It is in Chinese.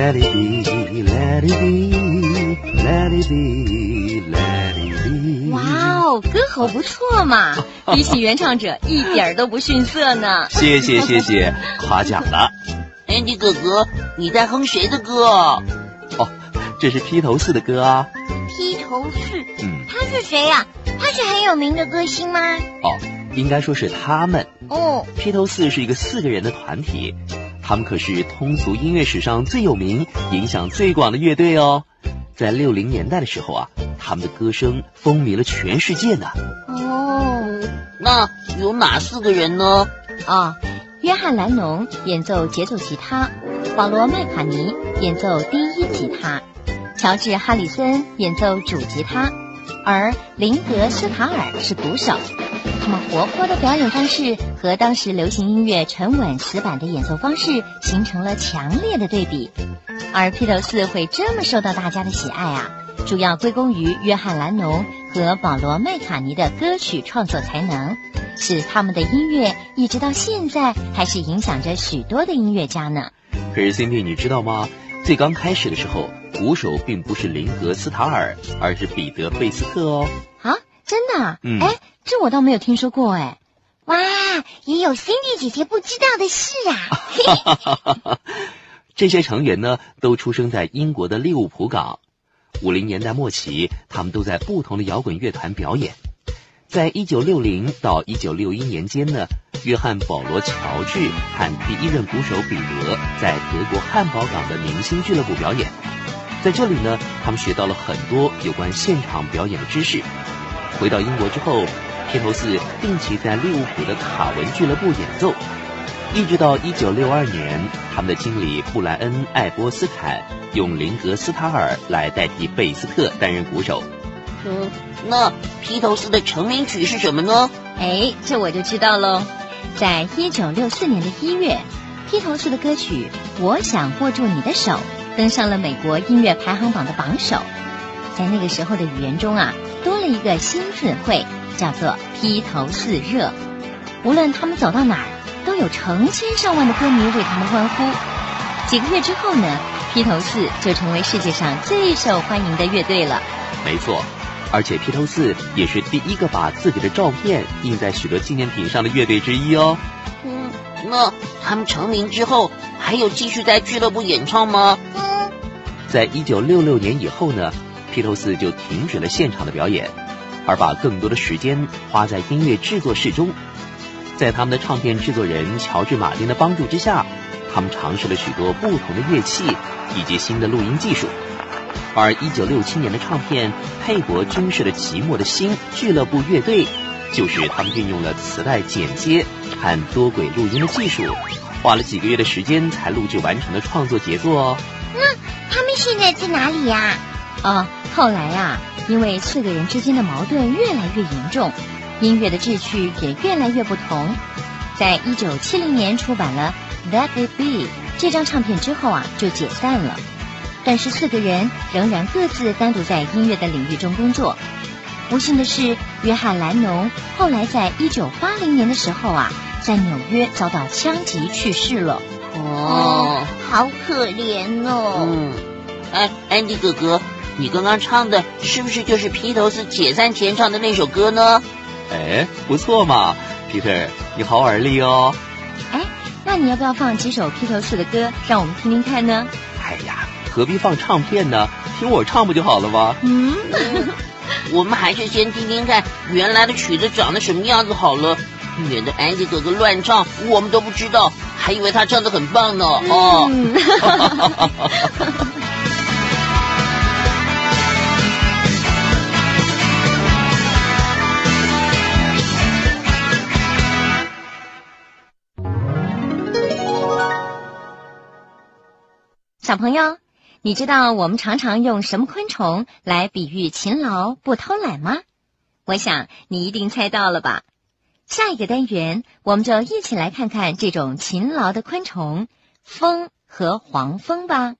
Let it be, let it be, let it be, let it be。哇哦，歌喉不错嘛，比起原唱者一点儿都不逊色呢。谢谢谢谢，夸奖了。Andy 哥哥，你在哼谁的歌啊？哦，这是披头士的歌啊。披头士，嗯，他是谁呀、他是很有名的歌星吗？哦，应该说是他们。哦，披头士是一个四个人的团体，他们可是通俗音乐史上最有名、影响最广的乐队哦。在六零年代的时候啊，他们的歌声风靡了全世界呢。哦，那有哪四个人呢？哦，约翰·兰农演奏节奏吉他，保罗·麦卡尼演奏第一吉他，乔治·哈里森演奏主吉他，而林格斯塔尔是鼓手。他们活泼的表演方式和当时流行音乐沉稳死板的演奏方式形成了强烈的对比。而披头士会这么受到大家的喜爱啊，主要归功于约翰·兰农和保罗·麦卡尼的歌曲创作才能。使他们的音乐一直到现在还是影响着许多的音乐家呢。可是 Cindy，你知道吗？最刚开始的时候，鼓手并不是林格斯塔尔，而是彼得贝斯特哦。啊，真的啊？嗯哎，这我倒没有听说过哎。哇，也有 Cindy 姐姐不知道的事啊。这些成员呢，都出生在英国的利物浦港。五零年代末期，他们都在不同的摇滚乐团表演。在一九六零到一九六一年间呢，约翰·保罗·乔治和第一任鼓手彼得在德国汉堡港的明星俱乐部表演。在这里呢，他们学到了很多有关现场表演的知识。回到英国之后，披头士定期在利物浦的卡文俱乐部演奏。一直到一九六二年，他们的经理布莱恩·艾波斯坦用林格斯塔尔来代替贝斯特担任鼓手。嗯，那披头士的成名曲是什么呢？哎，这我就知道喽。在一九六四年的一月，披头士的歌曲《我想握住你的手》登上了美国音乐排行榜的榜首。在那个时候的语言中啊，多了一个新词汇，叫做“披头四热”。无论他们走到哪儿，都有成千上万的歌迷为他们欢呼。几个月之后呢，披头四就成为世界上最受欢迎的乐队了。没错，而且披头四也是第一个把自己的照片印在许多纪念品上的乐队之一哦。嗯，那他们成名之后还有继续在俱乐部演唱吗？嗯，在一九六六年以后呢，披头四就停止了现场的表演，而把更多的时间花在音乐制作室中。在他们的唱片制作人乔治·马丁的帮助之下，他们尝试了许多不同的乐器以及新的录音技术。而一九六七年的唱片《佩伯军士的寂寞的心》俱乐部乐队，就是他们运用了磁带剪接和多轨录音的技术，花了几个月的时间才录制完成的创作杰作哦。那他们现在在哪里呀、哦，后来啊，因为四个人之间的矛盾越来越严重，音乐的志趣也越来越不同。在一九七零年出版了《That It Be》这张唱片之后啊，就解散了。但是四个人仍然各自单独在音乐的领域中工作。不幸的是，约翰·兰农后来在一九八零年的时候啊，在纽约遭到枪击去世了。哦，好可怜哦。嗯，哎，安迪哥哥，你刚刚唱的是不是就是披头士解散前唱的那首歌呢？哎，不错嘛，Peter，你好耳力哦。哎，那你要不要放几首披头士的歌，让我们听听看呢？哎呀，何必放唱片呢？听我唱不就好了吗？嗯，我们还是先听听看原来的曲子长得什么样子好了，免得安迪哥哥乱唱，我们都不知道，还以为他唱的很棒呢。哦，嗯 小朋友，你知道我们常常用什么昆虫来比喻勤劳不偷懒吗？我想你一定猜到了吧。下一个单元，我们就一起来看看这种勤劳的昆虫——蜂和黄蜂吧。